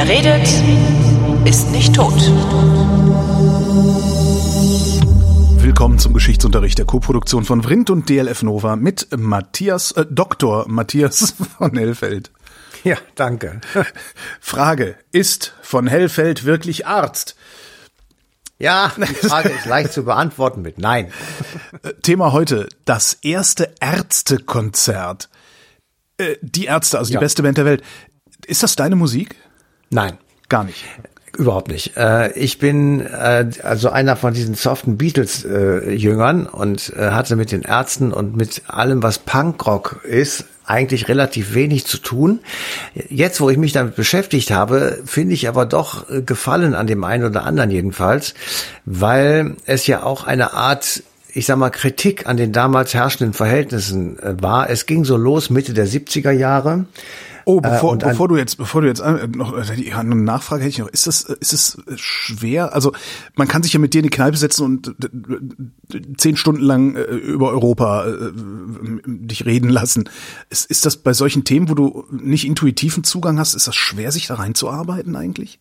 Wer redet, ist nicht tot. Willkommen zum Geschichtsunterricht der Co-Produktion von Vrindt und DLF Nova mit Matthias, äh, Dr. Matthias von Hellfeld. Ja, danke. Frage, ist von Hellfeld wirklich Arzt? Ja, die Frage ist leicht zu beantworten mit Nein. Äh, Thema heute, das erste Ärztekonzert. Äh, die Ärzte, also die Ja. beste Band der Welt. Ist das deine Musik? Nein. Gar nicht. Überhaupt nicht. Äh, ich bin äh, also einer von diesen soften Beatles-Jüngern und äh, hatte mit den Ärzten und mit allem, was Punkrock ist, eigentlich relativ wenig zu tun. Jetzt, wo ich mich damit beschäftigt habe, finde ich aber doch Gefallen an dem einen oder anderen jedenfalls, weil es ja auch eine Art ich sag mal, Kritik an den damals herrschenden Verhältnissen äh, war. Es ging so los Mitte der 70er Jahre. Oh, bevor, Äh, und an- bevor du jetzt, bevor du jetzt äh, noch äh, eine Nachfrage hätte ich noch. Ist das, äh, ist es äh, schwer? Also man kann sich ja mit dir in die Kneipe setzen und äh, äh, zehn Stunden lang äh, über Europa äh, dich reden lassen. Ist, ist das bei solchen Themen, wo du nicht intuitiven Zugang hast, ist das schwer, sich da reinzuarbeiten eigentlich?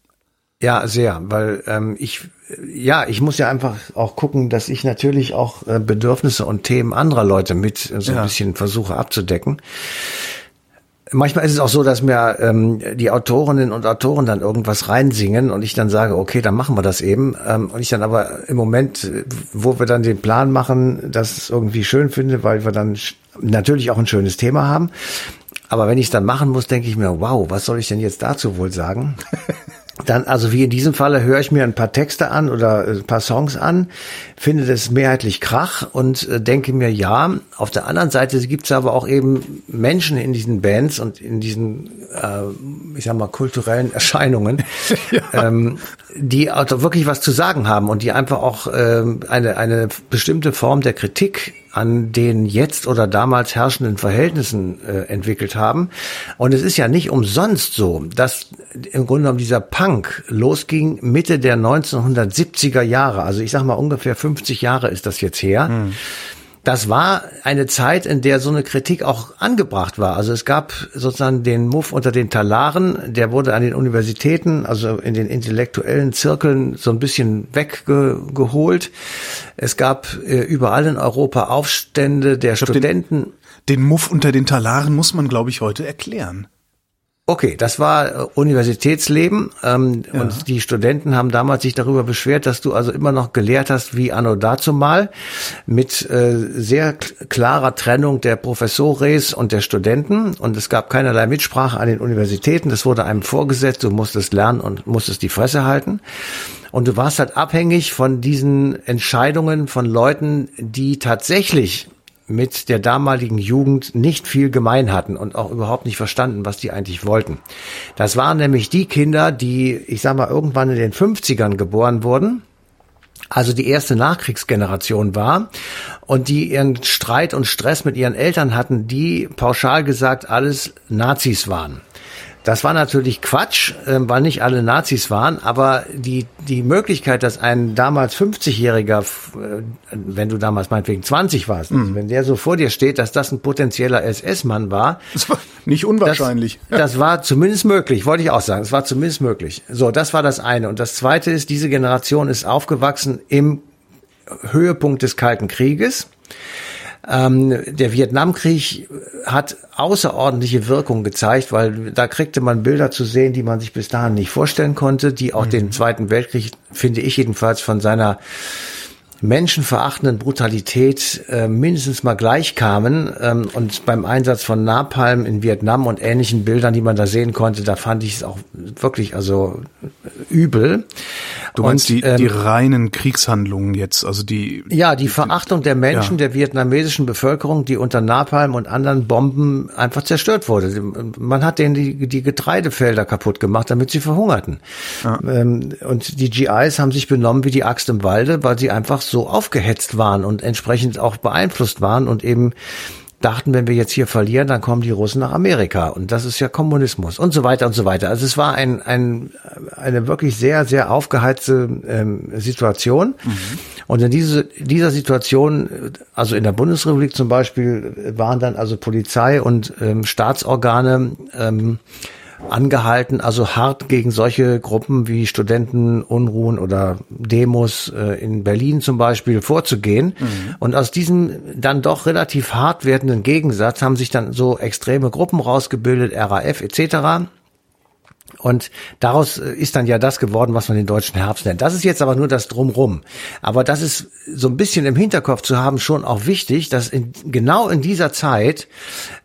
Ja, sehr, weil ähm, ich ja, ich muss ja einfach auch gucken, dass ich natürlich auch äh, Bedürfnisse und Themen anderer Leute mit äh, so Ja. ein bisschen versuche abzudecken. Manchmal ist es auch so, dass mir ähm, die Autorinnen und Autoren dann irgendwas reinsingen und ich dann sage, okay, dann machen wir das eben. Ähm, und ich dann aber im Moment, äh, wo wir dann den Plan machen, das irgendwie schön finde, weil wir dann natürlich auch ein schönes Thema haben. Aber wenn ich es dann machen muss, denke ich mir, wow, was soll ich denn jetzt dazu wohl sagen? Dann, also wie in diesem Falle, höre ich mir ein paar Texte an oder äh, ein paar Songs an, finde das mehrheitlich Krach und äh, denke mir, ja, auf der anderen Seite gibt es aber auch eben Menschen in diesen Bands und in diesen, äh, ich sag mal, kulturellen Erscheinungen, ähm, die auch wirklich was zu sagen haben und die einfach auch ähm, eine, eine bestimmte Form der Kritik an den jetzt oder damals herrschenden Verhältnissen äh, entwickelt haben. Und es ist ja nicht umsonst so, dass im Grunde genommen dieser Punk losging Mitte der 1970er Jahre. Also ich sag mal ungefähr 50 Jahre ist das jetzt her. Das war eine Zeit, in der so eine Kritik auch angebracht war. Also es gab sozusagen den Muff unter den Talaren, der wurde an den Universitäten, also in den intellektuellen Zirkeln so ein bisschen weggeholt. Es gab äh, überall in Europa Aufstände der den- Studenten. Den Muff unter den Talaren muss man, glaube ich, heute erklären. Okay, das war äh, Universitätsleben ähm, und die Studenten haben damals sich darüber beschwert, dass du also immer noch gelehrt hast wie anno dazumal mit äh, sehr klarer Trennung der Professores und der Studenten. Und es gab keinerlei Mitsprache an den Universitäten, das wurde einem vorgesetzt, du musstest lernen und musstest die Fresse halten. Und du warst halt abhängig von diesen Entscheidungen von Leuten, die tatsächlich mit der damaligen Jugend nicht viel gemein hatten und auch überhaupt nicht verstanden, was die eigentlich wollten. Das waren nämlich die Kinder, die, ich sag mal, irgendwann in den 50ern geboren wurden, also die erste Nachkriegsgeneration war und die ihren Streit und Stress mit ihren Eltern hatten, die pauschal gesagt alles Nazis waren. Das war natürlich Quatsch, äh, weil nicht alle Nazis waren, aber die, die Möglichkeit, dass ein damals 50-Jähriger, f- äh, wenn du damals meinetwegen 20 warst, also wenn der so vor dir steht, dass das ein potenzieller SS-Mann war, Das war nicht unwahrscheinlich. das, das war zumindest möglich, wollte ich auch sagen. Es war zumindest möglich. So, das war das eine. Und das zweite ist, diese Generation ist aufgewachsen im Höhepunkt des Kalten Krieges. Ähm, der Vietnamkrieg hat außerordentliche Wirkung gezeigt, weil da kriegte man Bilder zu sehen, die man sich bis dahin nicht vorstellen konnte, die auch den Zweiten Weltkrieg, finde ich jedenfalls, von seiner menschenverachtenden Brutalität äh, mindestens mal gleich kamen. Ähm, und beim Einsatz von Napalm in Vietnam und ähnlichen Bildern, die man da sehen konnte, da fand ich es auch wirklich also übel. Du meinst Und, die, ähm, die reinen Kriegshandlungen jetzt, also die. ja, die Verachtung der Menschen, Ja. der vietnamesischen Bevölkerung, die unter Napalm und anderen Bomben einfach zerstört wurde. Man hat denen die, die Getreidefelder kaputt gemacht, damit sie verhungerten. Ähm, und die GIs haben sich benommen wie die Axt im Walde, weil sie einfach so aufgehetzt waren und entsprechend auch beeinflusst waren und eben dachten, wenn wir jetzt hier verlieren, dann kommen die Russen nach Amerika. Und das ist ja Kommunismus und so weiter und so weiter. Also es war ein, ein, eine wirklich sehr, sehr aufgeheizte ähm, Situation. Und in diese, dieser Situation, also in der Bundesrepublik zum Beispiel, waren dann also Polizei und ähm, Staatsorgane ähm, angehalten, also hart gegen solche Gruppen wie Studentenunruhen oder Demos äh, in Berlin zum Beispiel vorzugehen. Mhm. Und aus diesem dann doch relativ hart werdenden Gegensatz haben sich dann so extreme Gruppen rausgebildet, RAF etc. Und daraus äh, ist dann ja das geworden, was man den deutschen Herbst nennt. Das ist jetzt aber nur das Drumrum. Aber das ist so ein bisschen im Hinterkopf zu haben schon auch wichtig, dass in, genau in dieser Zeit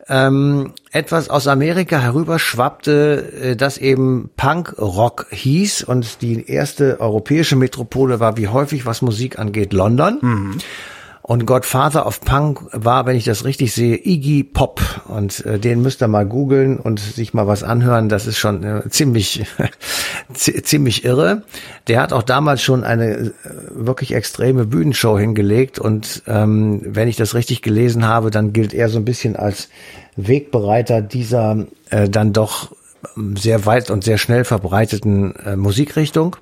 ähm, etwas aus Amerika herüberschwappte, äh, das eben Punk-Rock hieß. Und die erste europäische Metropole war wie häufig, was Musik angeht, London. Mhm. Und Godfather of Punk war, wenn ich das richtig sehe, Iggy Pop. Und äh, den müsst ihr mal googeln und sich mal was anhören. Das ist schon äh, ziemlich, ziemlich irre. Der hat auch damals schon eine äh, wirklich extreme Bühnenshow hingelegt. Und ähm, wenn ich das richtig gelesen habe, dann gilt er so ein bisschen als Wegbereiter dieser äh, dann doch sehr weit und sehr schnell verbreiteten äh, Musikrichtung.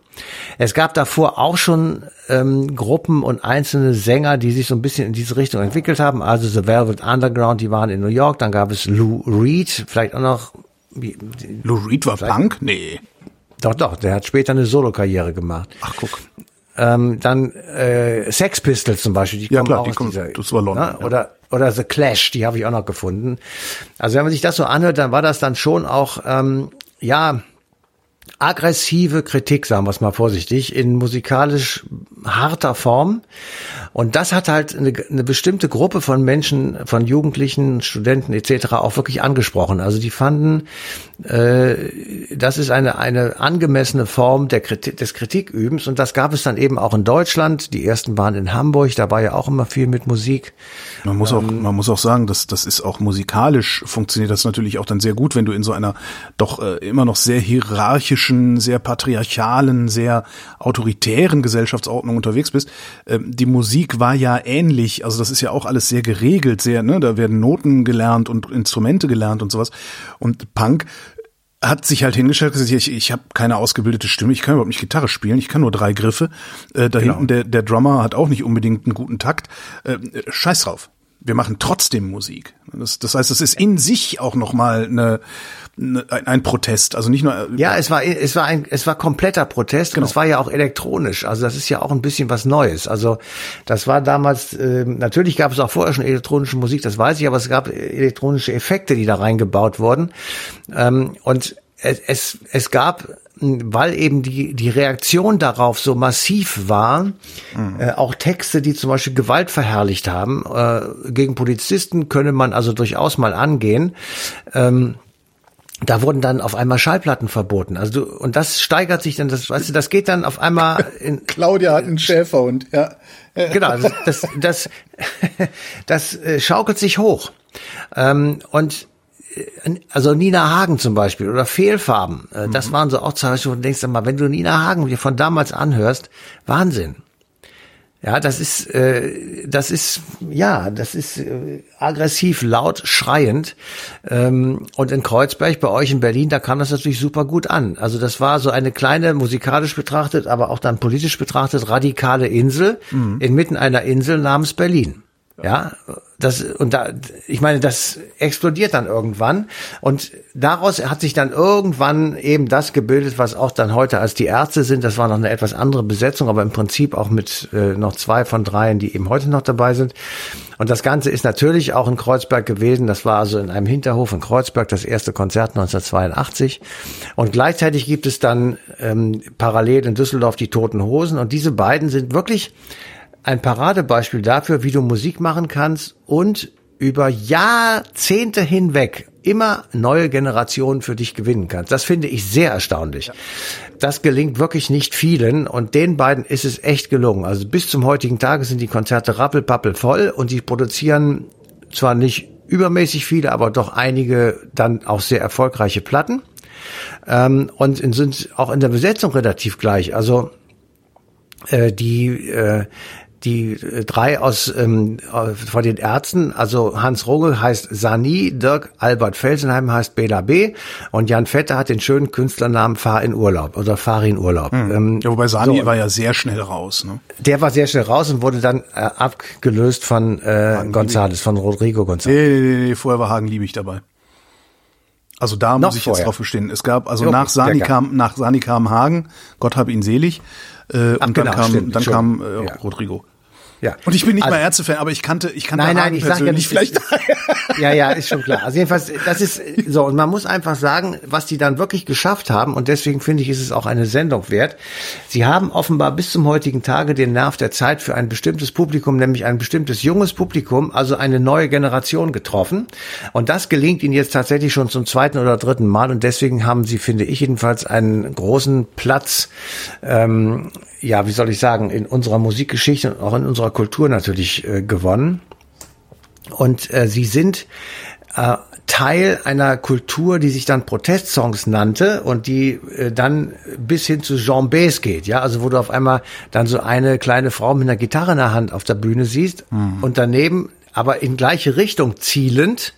Es gab davor auch schon ähm, Gruppen und einzelne Sänger, die sich so ein bisschen in diese Richtung entwickelt haben. Also The Velvet Underground, die waren in New York. Dann gab es Lou Reed, vielleicht auch noch. Wie, Lou Reed war Punk? Nee. Doch, doch, der hat später eine Solokarriere gemacht. Ach, guck. Ähm, dann äh, Sex Pistols zum Beispiel, die ja, kommen klar, auch die aus kommen, dieser, das war London. Ne? Ja. Oder oder The Clash, die habe ich auch noch gefunden. Also wenn man sich das so anhört, dann war das dann schon auch ähm, ja aggressive Kritik, sagen wir es mal vorsichtig, in musikalisch harter Form. Und das hat halt eine, eine, bestimmte Gruppe von Menschen, von Jugendlichen, Studenten etc. auch wirklich angesprochen. Also die fanden, äh, das ist eine, eine angemessene Form der Kritik, des Kritikübens. Und das gab es dann eben auch in Deutschland. Die ersten waren in Hamburg, da war ja auch immer viel mit Musik. Man muss auch, ähm, man muss auch sagen, dass das ist auch musikalisch funktioniert das natürlich auch dann sehr gut, wenn du in so einer doch äh, immer noch sehr hierarchischen, sehr patriarchalen, sehr autoritären Gesellschaftsordnung unterwegs bist. Ähm, die Musik war ja ähnlich, also das ist ja auch alles sehr geregelt, sehr, ne, da werden Noten gelernt und Instrumente gelernt und sowas. Und Punk hat sich halt hingestellt gesagt, ich, ich habe keine ausgebildete Stimme, ich kann überhaupt nicht Gitarre spielen, ich kann nur drei Griffe. Äh, da genau. hinten der, der Drummer hat auch nicht unbedingt einen guten Takt. Äh, scheiß drauf. Wir machen trotzdem Musik. Das, das heißt, es ist in sich auch nochmal eine, Ne, ein, Protest, also nicht nur. Ja, es war es war ein es war kompletter Protest genau. und es war ja auch elektronisch. Also das ist ja auch ein bisschen was Neues. Also das war damals äh, natürlich gab es auch vorher schon elektronische Musik, das weiß ich, aber es gab elektronische Effekte, die da reingebaut wurden ähm, und es, es es gab weil eben die, die Reaktion darauf so massiv war, mhm. äh, auch Texte, die zum Beispiel Gewalt verherrlicht haben, äh, gegen Polizisten könne man also durchaus mal angehen. Ähm, da wurden dann auf einmal Schallplatten verboten. Also du, und das steigert sich dann, das, weißt du, das geht dann auf einmal in. Claudia hat einen Schäferhund, ja. Genau, das, das, das, das äh, schaukelt sich hoch. Ähm, und also Nina Hagen zum Beispiel oder Fehlfarben, äh, das mhm. waren so auch Zeichen, wo du denkst, mal, wenn du Nina Hagen dir von damals anhörst, Wahnsinn. Ja, das ist, äh, das ist, ja, das ist äh, aggressiv, laut, schreiend. Ähm, und in Kreuzberg, bei euch in Berlin, da kam das natürlich super gut an. Also das war so eine kleine, musikalisch betrachtet, aber auch dann politisch betrachtet, radikale Insel mhm. inmitten einer Insel namens Berlin. Ja, das, und da, ich meine, das explodiert dann irgendwann. Und daraus hat sich dann irgendwann eben das gebildet, was auch dann heute als die Ärzte sind. Das war noch eine etwas andere Besetzung, aber im Prinzip auch mit äh, noch zwei von dreien, die eben heute noch dabei sind. Und das Ganze ist natürlich auch in Kreuzberg gewesen. Das war also in einem Hinterhof in Kreuzberg das erste Konzert 1982. Und gleichzeitig gibt es dann ähm, parallel in Düsseldorf die Toten Hosen. Und diese beiden sind wirklich ein Paradebeispiel dafür, wie du Musik machen kannst und über Jahrzehnte hinweg immer neue Generationen für dich gewinnen kannst. Das finde ich sehr erstaunlich. Ja. Das gelingt wirklich nicht vielen und den beiden ist es echt gelungen. Also bis zum heutigen Tage sind die Konzerte rappelpappel voll und die produzieren zwar nicht übermäßig viele, aber doch einige dann auch sehr erfolgreiche Platten ähm, und sind auch in der Besetzung relativ gleich. Also äh, die äh, die äh, drei aus ähm, äh, von den Ärzten, also Hans Rogel heißt Sani, Dirk Albert Felsenheim heißt Bela B. und Jan Vetter hat den schönen Künstlernamen Fahr in Urlaub oder Fahr in Urlaub. Hm. Ähm, ja, wobei Sani so, war ja sehr schnell raus. Ne? Der war sehr schnell raus und wurde dann äh, abgelöst von äh, Gonzales, von Rodrigo González. Nee, nee, nee, nee, vorher war Hagen Liebig dabei. Also da Noch muss ich vorher. jetzt drauf bestehen. Es gab, also Jo, nach Sani kam, nach Sani kam Hagen, Gott hab ihn selig, äh, Ach, und genau, dann kam, stimmt, dann kam äh, Ja. Rodrigo. Ja. Und ich bin nicht Also- mal Ärztefan, aber ich kannte, ich kannte Nein, nein, Hagen ich sag ja persönlich nicht, vielleicht. Ja, ja, ist schon klar. Also jedenfalls, das ist so. Und man muss einfach sagen, was die dann wirklich geschafft haben. Und deswegen finde ich, ist es auch eine Sendung wert. Sie haben offenbar bis zum heutigen Tage den Nerv der Zeit für ein bestimmtes Publikum, nämlich ein bestimmtes junges Publikum, also eine neue Generation getroffen. Und das gelingt ihnen jetzt tatsächlich schon zum zweiten oder dritten Mal. Und deswegen haben sie, finde ich jedenfalls, einen großen Platz, ähm, ja, wie soll ich sagen, in unserer Musikgeschichte und auch in unserer Kultur natürlich äh, gewonnen. Und äh, sie sind äh, Teil einer Kultur, die sich dann Protestsongs nannte und die äh, dann bis hin zu Jean Bass geht, ja, also wo du auf einmal dann so eine kleine Frau mit einer Gitarre in der Hand auf der Bühne siehst und daneben aber in gleiche Richtung zielend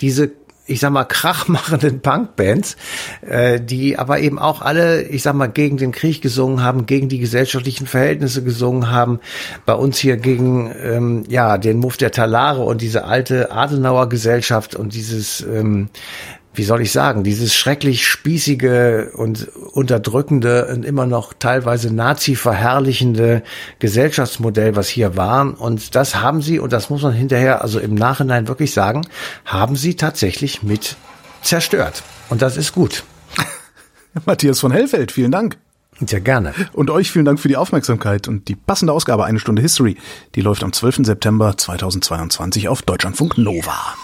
diese ich sag mal, krachmachenden Punkbands, äh, die aber eben auch alle, ich sag mal, gegen den Krieg gesungen haben, gegen die gesellschaftlichen Verhältnisse gesungen haben. Bei uns hier gegen, ähm, ja, den Muff der Talare und diese alte Adenauer Gesellschaft und dieses, ähm, wie soll ich sagen, dieses schrecklich spießige und unterdrückende und immer noch teilweise Nazi verherrlichende Gesellschaftsmodell, was hier war. Und das haben sie, und das muss man hinterher, also im Nachhinein wirklich sagen, haben sie tatsächlich mit zerstört. Und das ist gut. Matthias von Hellfeld, vielen Dank. Sehr gerne. Und euch vielen Dank für die Aufmerksamkeit und die passende Ausgabe Eine Stunde History. Die läuft am 12. September 2022 auf Deutschlandfunk Nova.